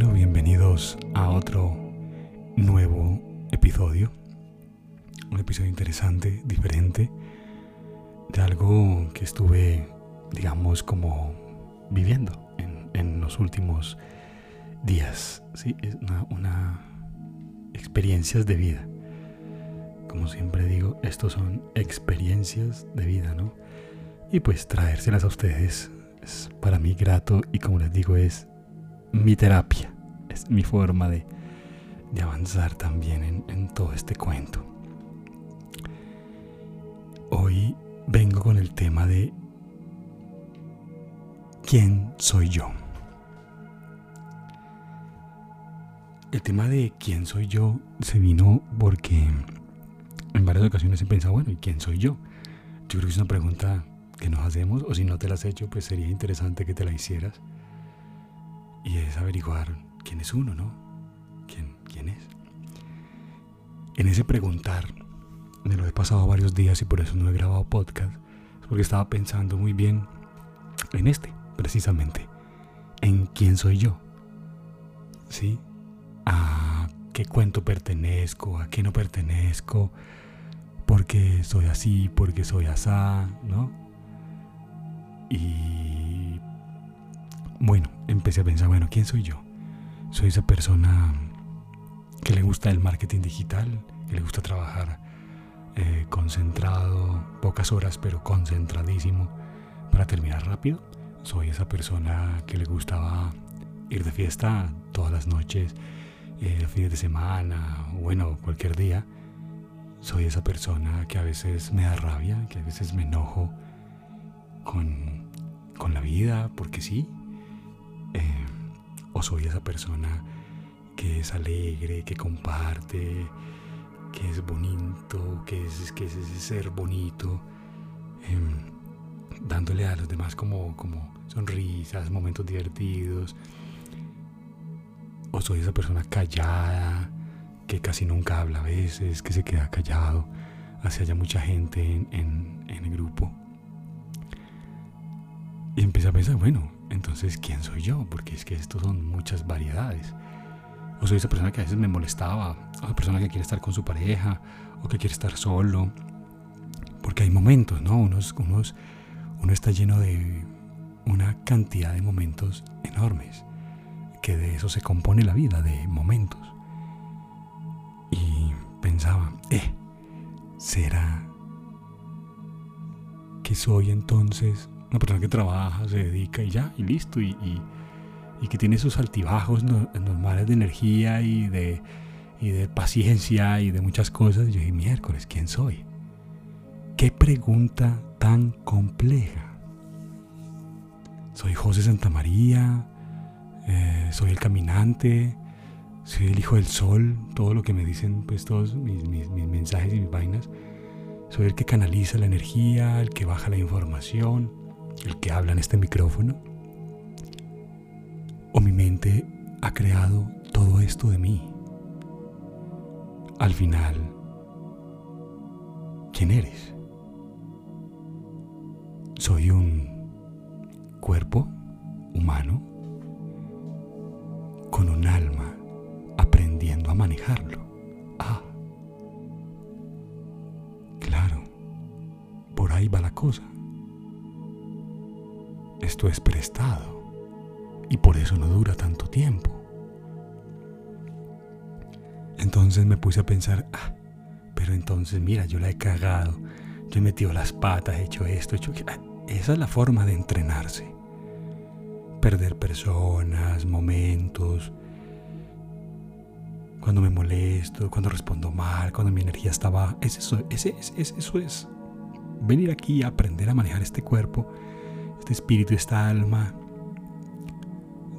Bienvenidos a otro nuevo episodio. Un episodio interesante, diferente, de algo que estuve, digamos, como viviendo en, los últimos días. Sí, es una, una experiencias de vida. Como siempre digo, estos son experiencias de vida, ¿no? Y pues traérselas a ustedes es para mí grato y como les digo es mi terapia, es mi forma de, avanzar también en, en todo este cuento. Hoy vengo con el tema de quién soy yo. El tema de quién soy yo se vino porque en varias ocasiones he pensado, bueno, ¿y quién soy yo? Yo creo que es una pregunta que nos hacemos, o si no te la has hecho, pues sería interesante que te la hicieras. Y es averiguar quién es uno, ¿no? ¿Quién, quién es? En ese preguntar, me lo he pasado varios días y por eso no he grabado podcast, porque estaba pensando muy bien en este, precisamente, en quién soy yo. ¿Sí? A qué cuento pertenezco, a qué no pertenezco, porque soy así, porque soy asá, ¿no? Y bueno, empecé a pensar, bueno, ¿quién soy yo? Soy esa persona que le gusta el marketing digital, que le gusta trabajar eh, concentrado, pocas horas, pero concentradísimo para terminar rápido. Soy esa persona que le gustaba ir de fiesta todas las noches, eh, fines de semana, bueno, cualquier día. Soy esa persona que a veces me da rabia, que a veces me enojo con con la vida, porque sí. Eh, o soy esa persona que es alegre, que comparte, que es bonito, que es, que es ese ser bonito, em, dándole a los demás como, como sonrisas, momentos divertidos. O soy esa persona callada, que casi nunca habla a veces, que se queda callado, hacia haya mucha gente en, en el grupo. Y empecé a pensar, bueno, entonces, ¿quién soy yo? Porque es que estos son muchas variedades. O soy esa persona que a veces me molestaba, o esa persona que quiere estar con su pareja, o que quiere estar solo. Porque hay momentos, ¿no? Unos, unos, uno está lleno de una cantidad de momentos enormes, que de eso se compone la vida, de momentos. Y pensaba, eh, ¿será que soy entonces una persona que trabaja, se dedica y ya, y listo, y, que tiene sus altibajos normales de energía y de, de paciencia y de muchas cosas. Yo dije, miércoles, ¿quién soy? ¿Qué pregunta tan compleja? Soy José Santa María, eh, soy el caminante, soy el hijo del sol, todo lo que me dicen pues todos mis, mis mensajes y mis vainas. Soy el que canaliza la energía, el que baja la información, el que habla en este micrófono? ¿O mi mente ha creado todo esto de mí? Al final, ¿quién eres? ¿Soy un cuerpo humano con un alma aprendiendo a manejarlo? Ah, claro, por ahí va la cosa esto es prestado y por eso no dura tanto tiempo. Entonces me puse a pensar, ah, pero entonces mira, yo la he cagado, yo he metido las patas, he hecho esto, he hecho ah, esa es la forma de entrenarse. Perder personas, momentos, cuando me molesto, cuando respondo mal, cuando mi energía estaba... Es eso, eso es. Venir aquí a aprender a manejar este cuerpo este espíritu, esta alma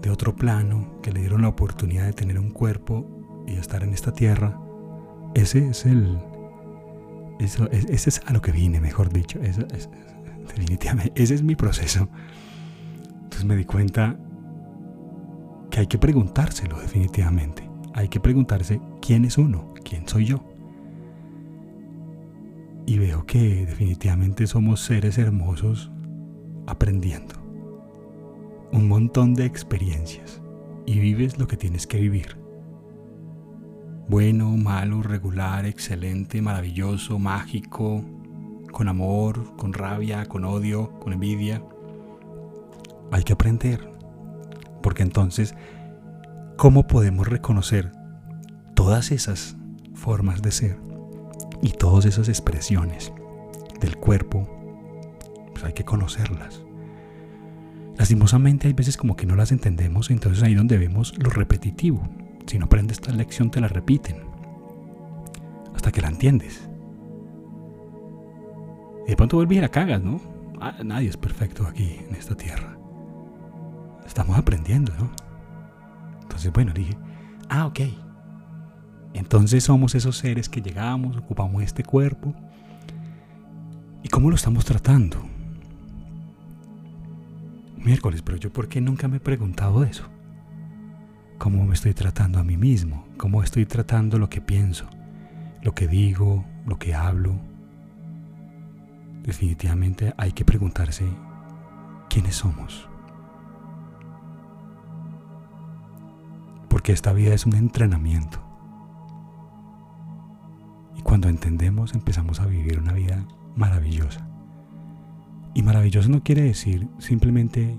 de otro plano que le dieron la oportunidad de tener un cuerpo y estar en esta tierra, ese es el. Eso, ese es a lo que vine, mejor dicho. definitivamente, ese es mi proceso. Entonces me di cuenta que hay que preguntárselo, definitivamente. Hay que preguntarse quién es uno, quién soy yo. Y veo que definitivamente somos seres hermosos aprendiendo. Un montón de experiencias y vives lo que tienes que vivir. Bueno, malo, regular, excelente, maravilloso, mágico, con amor, con rabia, con odio, con envidia. Hay que aprender. Porque entonces, ¿cómo podemos reconocer todas esas formas de ser y todas esas expresiones del cuerpo? Pues hay que conocerlas. Lastimosamente hay veces como que no las entendemos, entonces ahí donde vemos lo repetitivo. Si no aprendes esta lección te la repiten hasta que la entiendes. Y de pronto vuelves y la cagas, ¿no? Ah, nadie es perfecto aquí en esta tierra. Estamos aprendiendo, ¿no? Entonces, bueno, dije, ah, ok. Entonces somos esos seres que llegamos, ocupamos este cuerpo. ¿Y cómo lo estamos tratando? Miércoles, pero yo por qué nunca me he preguntado eso. ¿Cómo me estoy tratando a mí mismo? ¿Cómo estoy tratando lo que pienso? Lo que digo, lo que hablo. Definitivamente hay que preguntarse quiénes somos. Porque esta vida es un entrenamiento. Y cuando entendemos empezamos a vivir una vida maravillosa. Y maravilloso no quiere decir simplemente,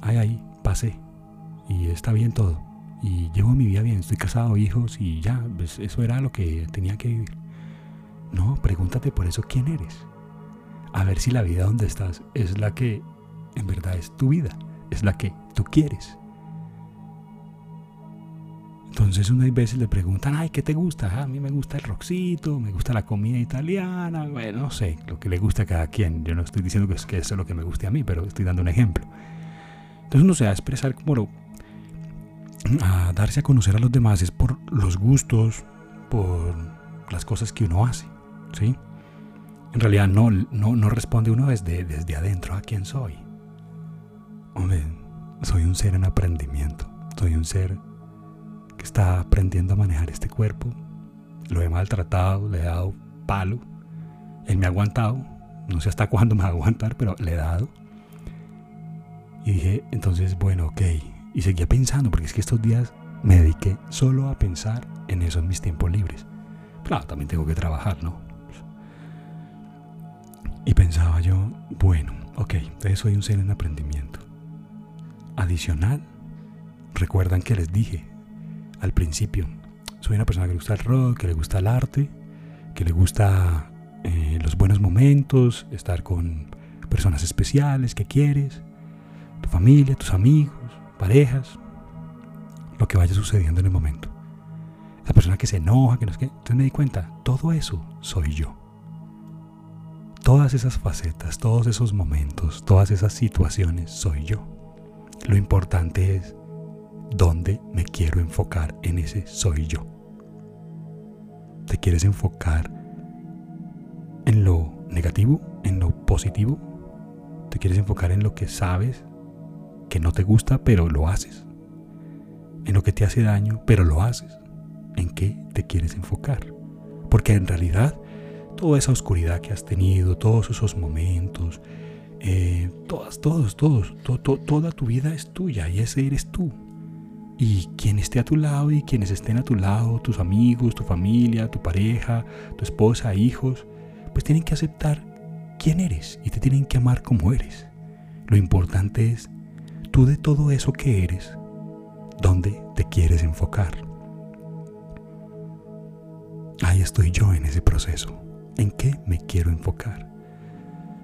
ay, ay, pasé y está bien todo. Y llevo mi vida bien, estoy casado, hijos y ya, pues eso era lo que tenía que vivir. No, pregúntate por eso quién eres. A ver si la vida donde estás es la que en verdad es tu vida, es la que tú quieres. Entonces unas veces le preguntan, ay, ¿qué te gusta? Ah, a mí me gusta el roxito, me gusta la comida italiana, bueno, no sé, lo que le gusta a cada quien. Yo no estoy diciendo que, es, que eso es lo que me guste a mí, pero estoy dando un ejemplo. Entonces uno se va a expresar como lo, a darse a conocer a los demás es por los gustos, por las cosas que uno hace, ¿sí? En realidad no, no, no responde uno desde, desde adentro a quién soy. Hombre, soy un ser en aprendimiento, soy un ser que está aprendiendo a manejar este cuerpo. Lo he maltratado, le he dado palo. Él me ha aguantado. No sé hasta cuándo me va a aguantar, pero le he dado. Y dije, entonces, bueno, ok. Y seguía pensando, porque es que estos días me dediqué solo a pensar en eso en mis tiempos libres. Claro, también tengo que trabajar, ¿no? Y pensaba yo, bueno, ok, entonces soy un ser en aprendimiento. Adicional, recuerdan que les dije al principio. Soy una persona que le gusta el rock, que le gusta el arte, que le gusta eh, los buenos momentos, estar con personas especiales que quieres, tu familia, tus amigos, parejas, lo que vaya sucediendo en el momento. Esa persona que se enoja, que no es que. Entonces me di cuenta, todo eso soy yo. Todas esas facetas, todos esos momentos, todas esas situaciones soy yo. Lo importante es ¿Dónde me quiero enfocar en ese soy yo? ¿Te quieres enfocar en lo negativo, en lo positivo? ¿Te quieres enfocar en lo que sabes que no te gusta pero lo haces? ¿En lo que te hace daño pero lo haces? ¿En qué te quieres enfocar? Porque en realidad toda esa oscuridad que has tenido, todos esos momentos, eh, todas, todos, todos, toda tu vida es tuya y ese eres tú. Y quien esté a tu lado y quienes estén a tu lado, tus amigos, tu familia, tu pareja, tu esposa, hijos, pues tienen que aceptar quién eres y te tienen que amar como eres. Lo importante es tú de todo eso que eres, dónde te quieres enfocar. Ahí estoy yo en ese proceso. ¿En qué me quiero enfocar?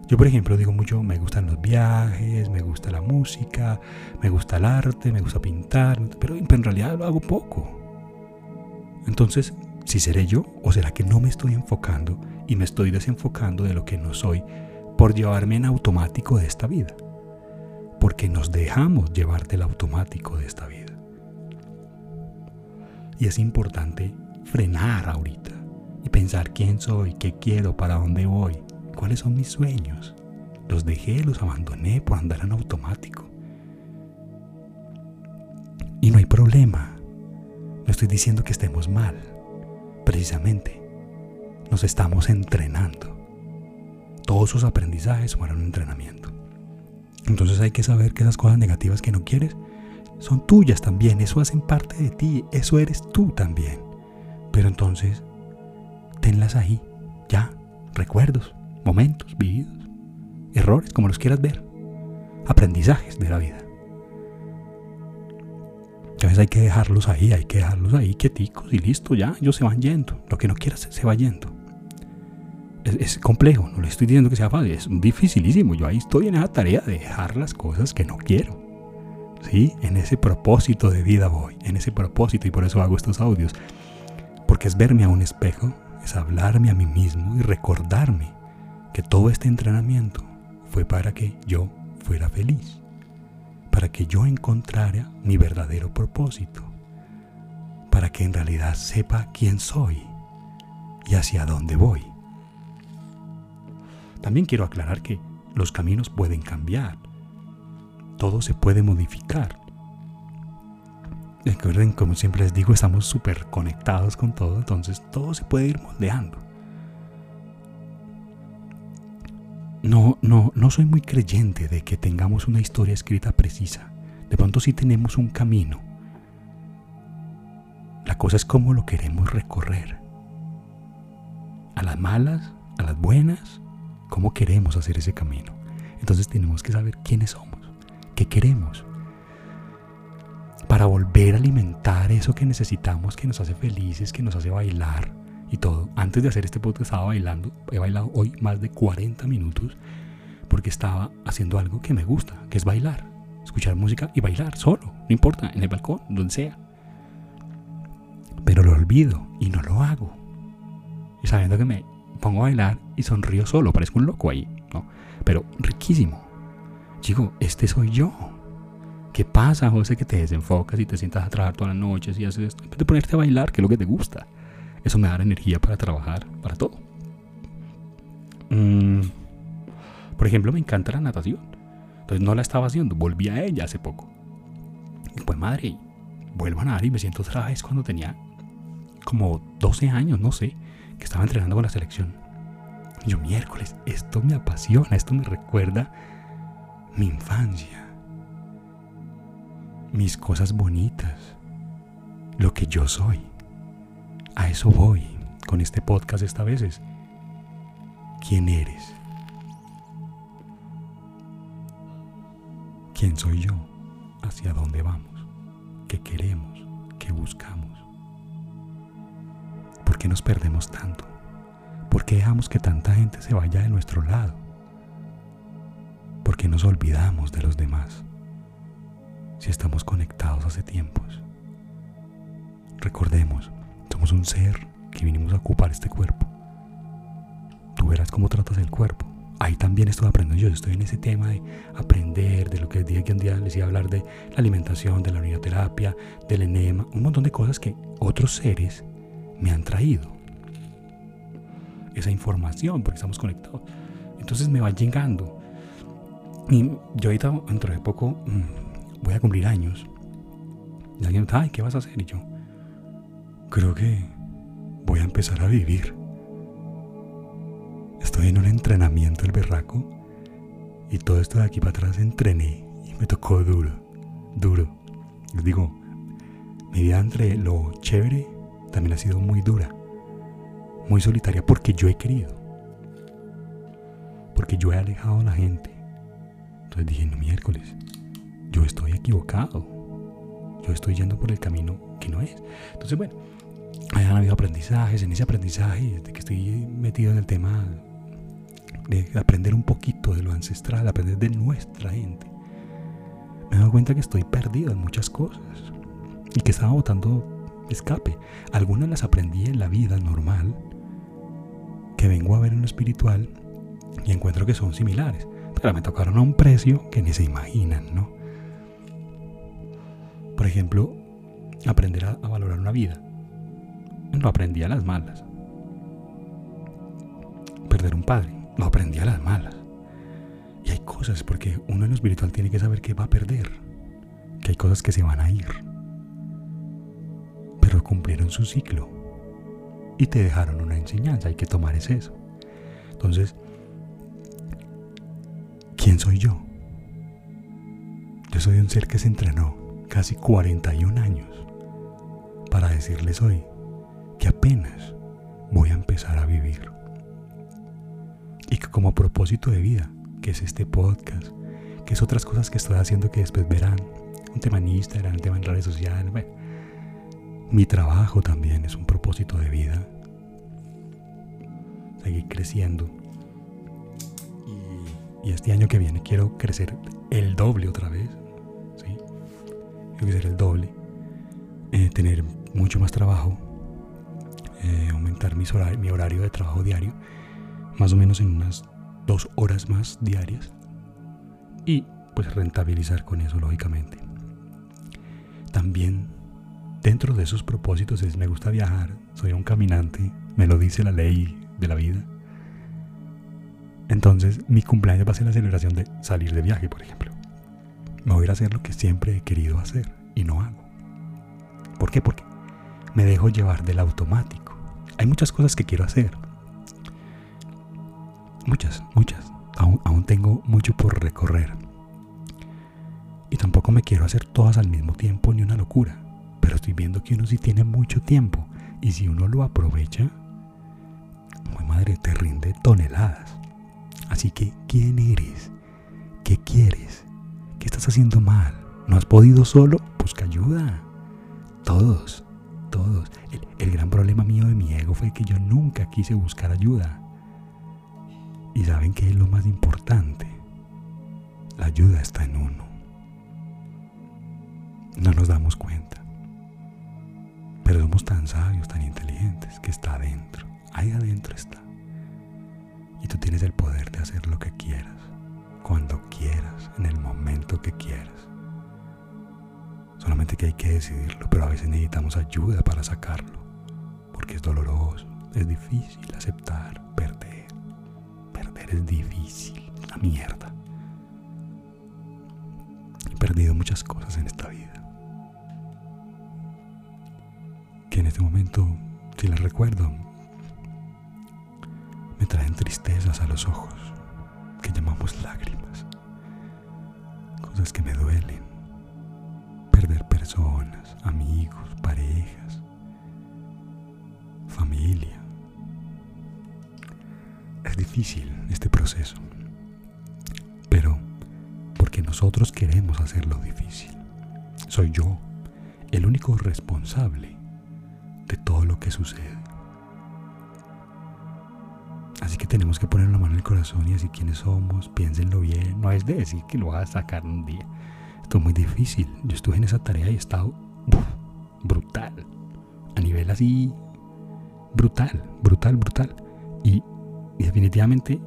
Yo, por ejemplo, digo mucho, me gustan los viajes, me gusta la música, me gusta el arte, me gusta pintar, pero en realidad lo hago poco. Entonces, si seré yo o será que no me estoy enfocando y me estoy desenfocando de lo que no soy por llevarme en automático de esta vida? Porque nos dejamos llevar del automático de esta vida. Y es importante frenar ahorita y pensar quién soy, qué quiero, para dónde voy ¿Cuáles son mis sueños? Los dejé, los abandoné por andar en automático. Y no hay problema. No estoy diciendo que estemos mal. Precisamente, nos estamos entrenando. Todos sus aprendizajes fueron un entrenamiento. Entonces hay que saber que esas cosas negativas que no quieres, son tuyas también, eso hacen parte de ti, eso eres tú también. Pero entonces, tenlas ahí, ya, recuerdos, momentos vividos, errores, como los quieras ver, aprendizajes de la vida. Veces hay que dejarlos ahí, hay que dejarlos ahí quieticos y listo, ya, ellos se van yendo. Lo que no quieras se va yendo. Es, complejo, no le estoy diciendo que sea fácil, es dificilísimo. Yo ahí estoy en esa tarea de dejar las cosas que no quiero. ¿Sí? En ese propósito de vida voy, en ese propósito y por eso hago estos audios. Porque es verme a un espejo, es hablarme a mí mismo y recordarme que todo este entrenamiento fue para que yo fuera feliz para que yo encontrara mi verdadero propósito, para que en realidad sepa quién soy y hacia dónde voy. También quiero aclarar que los caminos pueden cambiar, todo se puede modificar. Recuerden, como siempre les digo, estamos súper conectados con todo, entonces todo se puede ir moldeando. No, no, no soy muy creyente de que tengamos una historia escrita precisa. De pronto sí tenemos un camino. La cosa es cómo lo queremos recorrer. A las malas, a las buenas, cómo queremos hacer ese camino. Entonces tenemos que saber quiénes somos, qué queremos, para volver a alimentar eso que necesitamos, que nos hace felices, que nos hace bailar, y todo. Antes de hacer este podcast estaba bailando. He bailado hoy más de 40 minutos porque estaba haciendo algo que me gusta, que es bailar. Escuchar música y bailar solo, no importa, en el balcón, donde sea. Pero lo olvido y no lo hago. Y sabiendo que me pongo a bailar y sonrío solo, parezco un loco ahí, ¿no? Pero riquísimo. Digo, este soy yo. ¿Qué pasa, José, que te desenfocas y te sientas a trabajar todas las noches y haces esto? En vez de ponerte a bailar, que es lo que te gusta. Eso me da energía para trabajar, para todo. Mm, por ejemplo, me encanta la natación. Entonces no la estaba haciendo, volví a ella hace poco. Y pues madre, vuelvo a nadar y me siento otra vez cuando tenía como 12 años, no sé, que estaba entrenando con la selección. Yo, miércoles, esto me apasiona, esto me recuerda mi infancia, mis cosas bonitas, lo que yo soy. A eso voy con este podcast esta vez es, ¿quién eres? ¿Quién soy yo? ¿Hacia dónde vamos? ¿Qué queremos? ¿Qué buscamos? ¿Por qué nos perdemos tanto? ¿Por qué dejamos que tanta gente se vaya de nuestro lado? ¿Por qué nos olvidamos de los demás? Si estamos conectados hace tiempos. Recordemos, somos un ser que vinimos a ocupar este cuerpo. Tú verás cómo tratas el cuerpo. Ahí también estoy aprendiendo yo. Estoy en ese tema de aprender, de lo que día que un día les iba a hablar de la alimentación, de la orinoterapia, del enema, un montón de cosas que otros seres me han traído. Esa información, porque estamos conectados. Entonces me va llegando. Y yo ahorita, dentro de poco, mm, voy a cumplir años. Y alguien me dice, ay, ¿qué vas a hacer? Y yo, creo que voy a empezar a vivir. Estoy en un entrenamiento el berraco y todo esto de aquí para atrás entrené y me tocó duro, duro. Les digo, mi vida entre lo chévere también ha sido muy dura, muy solitaria porque yo he querido, porque yo he alejado a la gente. Entonces dije, no miércoles, yo estoy equivocado, yo estoy yendo por el camino que no es. Entonces, bueno, hayan habido aprendizajes, en ese aprendizaje, de que estoy metido en el tema de aprender un poquito de lo ancestral, aprender de nuestra gente, me he dado cuenta que estoy perdido en muchas cosas y que estaba botando escape. Algunas las aprendí en la vida normal, que vengo a ver en lo espiritual y encuentro que son similares, pero me tocaron a un precio que ni se imaginan, ¿no? Por ejemplo, aprender a valorar una vida lo aprendí a las malas. Perder un padre, lo aprendí a las malas. Y hay cosas, porque uno en lo espiritual tiene que saber que va a perder, que hay cosas que se van a ir, pero cumplieron su ciclo y te dejaron una enseñanza, hay que tomar ese eso. Entonces, ¿quién soy yo? Yo soy un ser que se entrenó, casi 41 años para decirles hoy que apenas voy a empezar a vivir. Y que como propósito de vida, que es este podcast, que es otras cosas que estoy haciendo que después verán, un tema en Instagram, un tema en redes sociales, mi trabajo también es un propósito de vida. Seguir creciendo. Y, este año que viene quiero crecer el doble otra vez. ¿sí? Quiero crecer el doble. Eh, tener mucho más trabajo. Eh, aumentar mi horario de trabajo diario. Más o menos en unas dos horas más diarias. Y pues rentabilizar con eso, lógicamente. También dentro de esos propósitos es me gusta viajar, soy un caminante, me lo dice la ley de la vida. Entonces mi cumpleaños va a ser la celebración de salir de viaje, por ejemplo. Me voy a ir a hacer lo que siempre he querido hacer y no hago. ¿Por qué? Porque me dejo llevar del automático. Hay muchas cosas que quiero hacer. Muchas, muchas. Aún, tengo mucho por recorrer. Y tampoco me quiero hacer todas al mismo tiempo ni una locura pero estoy viendo que uno sí tiene mucho tiempo y si uno lo aprovecha, muy madre, te rinde toneladas. Así que, ¿quién eres? ¿Qué quieres? ¿Qué estás haciendo mal? ¿No has podido solo? Busca ayuda. Todos, todos. El, gran problema mío de mi ego fue que yo nunca quise buscar ayuda. Y saben que es lo más importante. La ayuda está en uno. No nos damos cuenta. Pero somos tan sabios, tan inteligentes, que está adentro. Ahí adentro está. Y tú tienes el poder de hacer lo que quieras, cuando quieras, en el momento que quieras. Solamente que hay que decidirlo, pero a veces necesitamos ayuda para sacarlo, porque es doloroso, es difícil aceptar, perder. Perder es difícil, la mierda. He perdido muchas cosas en esta vida. que en este momento, si las recuerdo, me traen tristezas a los ojos, que llamamos lágrimas, cosas que me duelen, perder personas, amigos, parejas, familia. Es difícil este proceso, pero porque nosotros queremos hacerlo difícil. Soy yo el único responsable de todo lo que sucede. Así que tenemos que poner la mano en el corazón y decir quiénes somos, piénsenlo bien. No es de decir que lo vas a sacar un día. Es muy difícil. Yo estuve en esa tarea y he estado brutal. A nivel así, brutal, brutal, brutal. Y, y definitivamente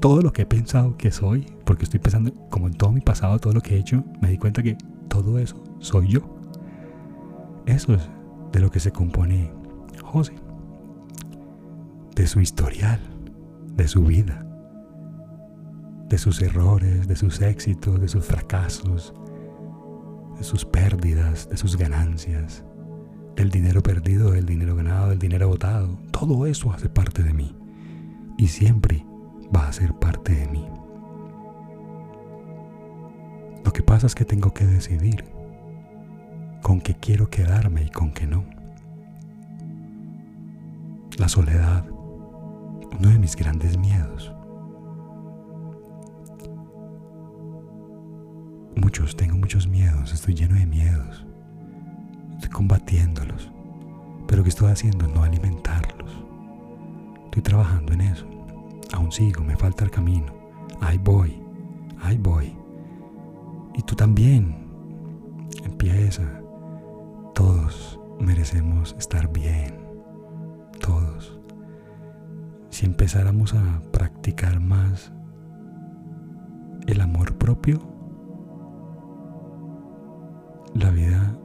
todo lo que he pensado que soy, porque estoy pensando, como en todo mi pasado, todo lo que he hecho, me di cuenta que todo eso soy yo. Eso es de lo que se compone José, de su historial, de su vida, de sus errores, de sus éxitos, de sus fracasos, de sus pérdidas, de sus ganancias, el dinero perdido, el dinero ganado, el dinero botado, todo eso hace parte de mí y siempre va a ser parte de mí. Lo que pasa es que tengo que decidir con qué quiero quedarme y con qué no. La soledad, uno de mis grandes miedos. Tengo muchos miedos, estoy lleno de miedos. Estoy combatiéndolos. Pero ¿qué estoy haciendo? No alimentarlos. Estoy trabajando en eso. Aún sigo, me falta el camino. Ahí voy, ahí voy. Y tú también. Empieza. Todos merecemos estar bien. Todos. Si empezáramos a practicar más el amor propio, la vida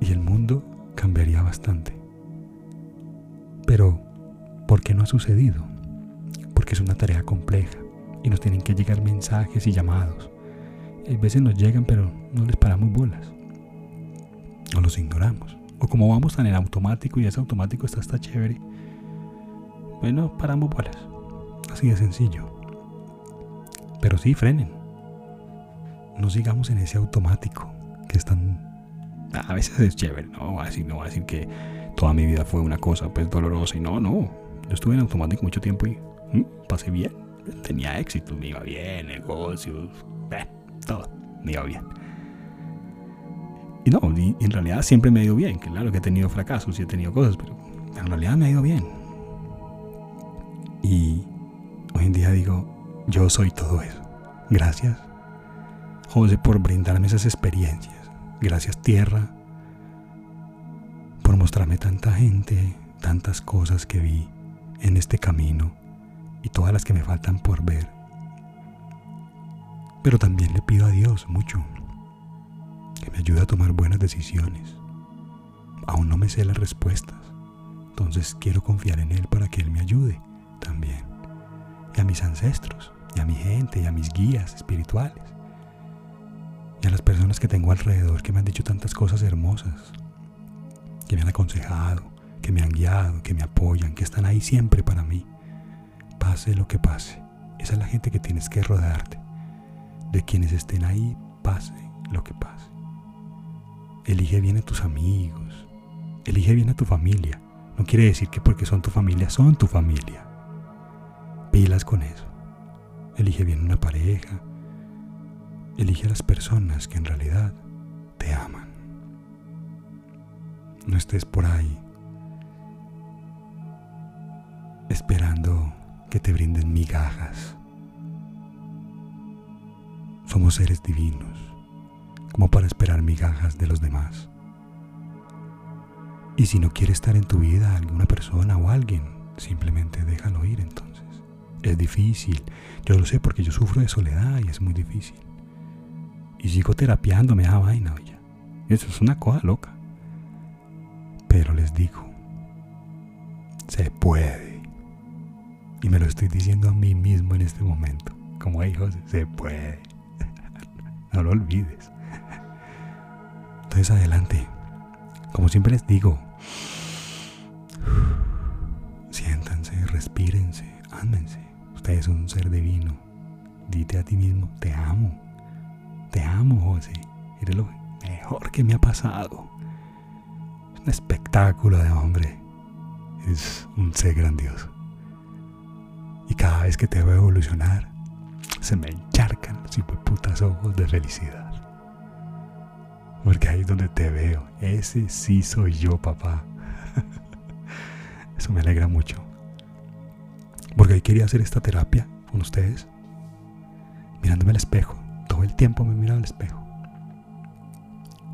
y el mundo cambiaría bastante. Pero, ¿por qué no ha sucedido? Porque es una tarea compleja y nos tienen que llegar mensajes y llamados. A veces nos llegan, pero no les paramos bolas o los ignoramos. O como vamos tan en automático y ese automático está, está chévere, bueno, paramos bolas. Así de sencillo. Pero sí, frenen. No sigamos en ese automático. Que es tan... A veces es chévere, no voy a decir, no voy a decir que toda mi vida fue una cosa pues dolorosa y no, no. Yo estuve en automático mucho tiempo y pasé bien, tenía éxito, me iba bien, negocios, todo, me iba bien. Y no, en realidad siempre me ha ido bien, claro que he tenido fracasos y he tenido cosas, pero en realidad me ha ido bien. Y hoy en día digo, yo soy todo eso. Gracias, José, por brindarme esas experiencias. Gracias, tierra, por mostrarme tanta gente, tantas cosas que vi en este camino y todas las que me faltan por ver. Pero también le pido a Dios mucho que me ayude a tomar buenas decisiones. Aún no me sé las respuestas, entonces quiero confiar en Él para que Él me ayude también. Y a mis ancestros, y a mi gente, y a mis guías espirituales. Y a las personas que tengo alrededor que me han dicho tantas cosas hermosas, que me han aconsejado, que me han guiado, que me apoyan, que están ahí siempre para mí. Pase lo que pase. Esa es la gente que tienes que rodearte. De quienes estén ahí, pase lo que pase. Elige bien a tus amigos. Elige bien a tu familia. No quiere decir que porque son tu familia, son tu familia. Pilas con eso. Elige bien una pareja. Elige a las personas que en realidad te aman. No estés por ahí esperando que te brinden migajas. Somos seres divinos, como para esperar migajas de los demás. Y si no quiere estar en tu vida alguna persona o alguien, simplemente déjalo ir entonces. Es difícil, yo lo sé porque yo sufro de soledad y es muy difícil. Y sigo terapiando, me da vaina, oye. Eso es una cosa loca. Pero les digo, se puede. Y me lo estoy diciendo a mí mismo en este momento. Como hijos, se puede. no lo olvides. Entonces adelante. Como siempre les digo, siéntanse, respírense, ámense. Usted es un ser divino. Dite a ti mismo, te amo. Te amo, José. Eres lo mejor que me ha pasado. Es un espectáculo de hombre. Es un ser grandioso. Y cada vez que te veo evolucionar, se me encharcan los putas ojos de felicidad. Porque ahí es donde te veo. Ese sí soy yo, papá. Eso me alegra mucho. Porque hoy quería hacer esta terapia con ustedes. Mirándome al espejo. El tiempo me miro al espejo.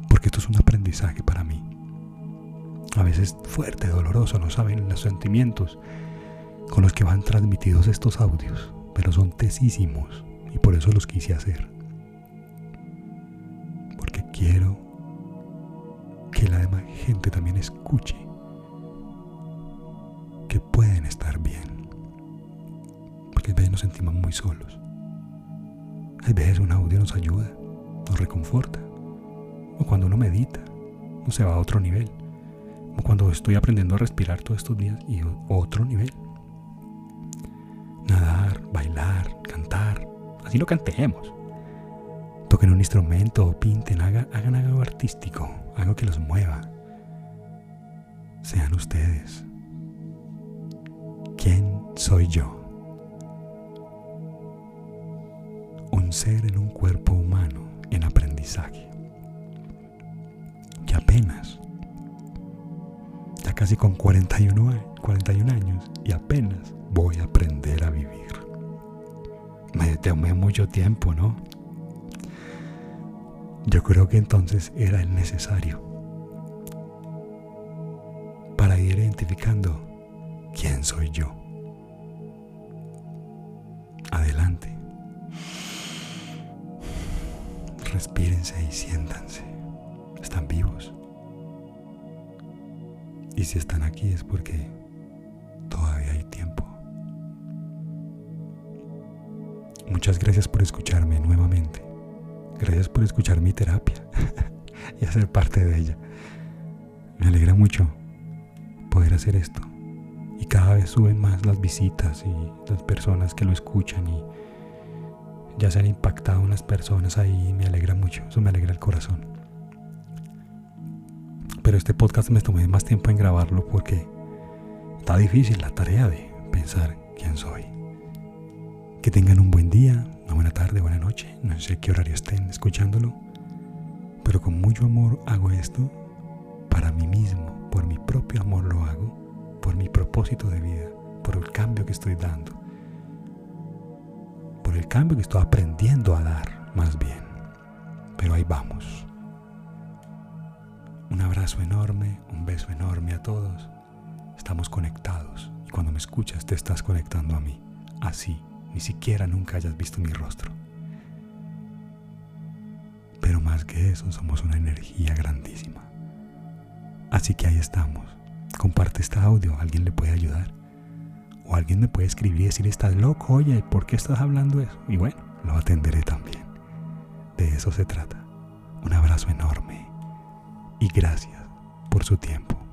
Porque esto es un aprendizaje para mí. A veces fuerte, doloroso, no saben los sentimientos con los que van transmitidos estos audios. Pero son tesísimos. Y por eso los quise hacer. Quiero que la demás gente también escuche que pueden estar bien. Porque a veces nos sentimos muy solos. A veces un audio nos ayuda, nos reconforta. O cuando uno medita, uno se va a otro nivel. O cuando estoy aprendiendo a respirar todos estos días y otro nivel. Nadar, bailar, cantar. Así lo cantemos toquen un instrumento o pinten, hagan, hagan algo artístico, algo que los mueva. Sean ustedes. ¿Quién soy yo? Ser en un cuerpo humano en aprendizaje. Que apenas, ya casi con 41, 41 años, y apenas voy a aprender a vivir. Me tomé mucho tiempo, ¿no? Yo creo que entonces era el necesario para ir identificando quién soy yo. Respírense y siéntanse. Están vivos. Y si están aquí es porque todavía hay tiempo. Muchas gracias por escucharme nuevamente. Gracias por escuchar mi terapia y hacer parte de ella. Me alegra mucho poder hacer esto. Y cada vez suben más las visitas y las personas que lo escuchan y ya se han impactado unas personas ahí y me alegra mucho. Eso me alegra el corazón. pero este podcast me tomé más tiempo en grabarlo porque está difícil la tarea de pensar quién soy. Que tengan un buen día, una buena tarde, buena noche, no sé qué horario estén escuchándolo, pero con mucho amor hago esto para mí mismo, por mi propio amor lo hago, por mi propósito de vida, por el cambio que estoy dando, el cambio que estoy aprendiendo a dar, más bien. Pero ahí vamos. Un abrazo enorme, un beso enorme a todos. Estamos conectados y cuando me escuchas te estás conectando a mí, así ni siquiera nunca hayas visto mi rostro. Pero más que eso, somos una energía grandísima. Así que ahí estamos. Comparte este audio, alguien le puede ayudar. O alguien me puede escribir y decir, estás loco, oye, ¿por qué estás hablando eso? Y bueno, lo atenderé también. De eso se trata. Un abrazo enorme y gracias por su tiempo.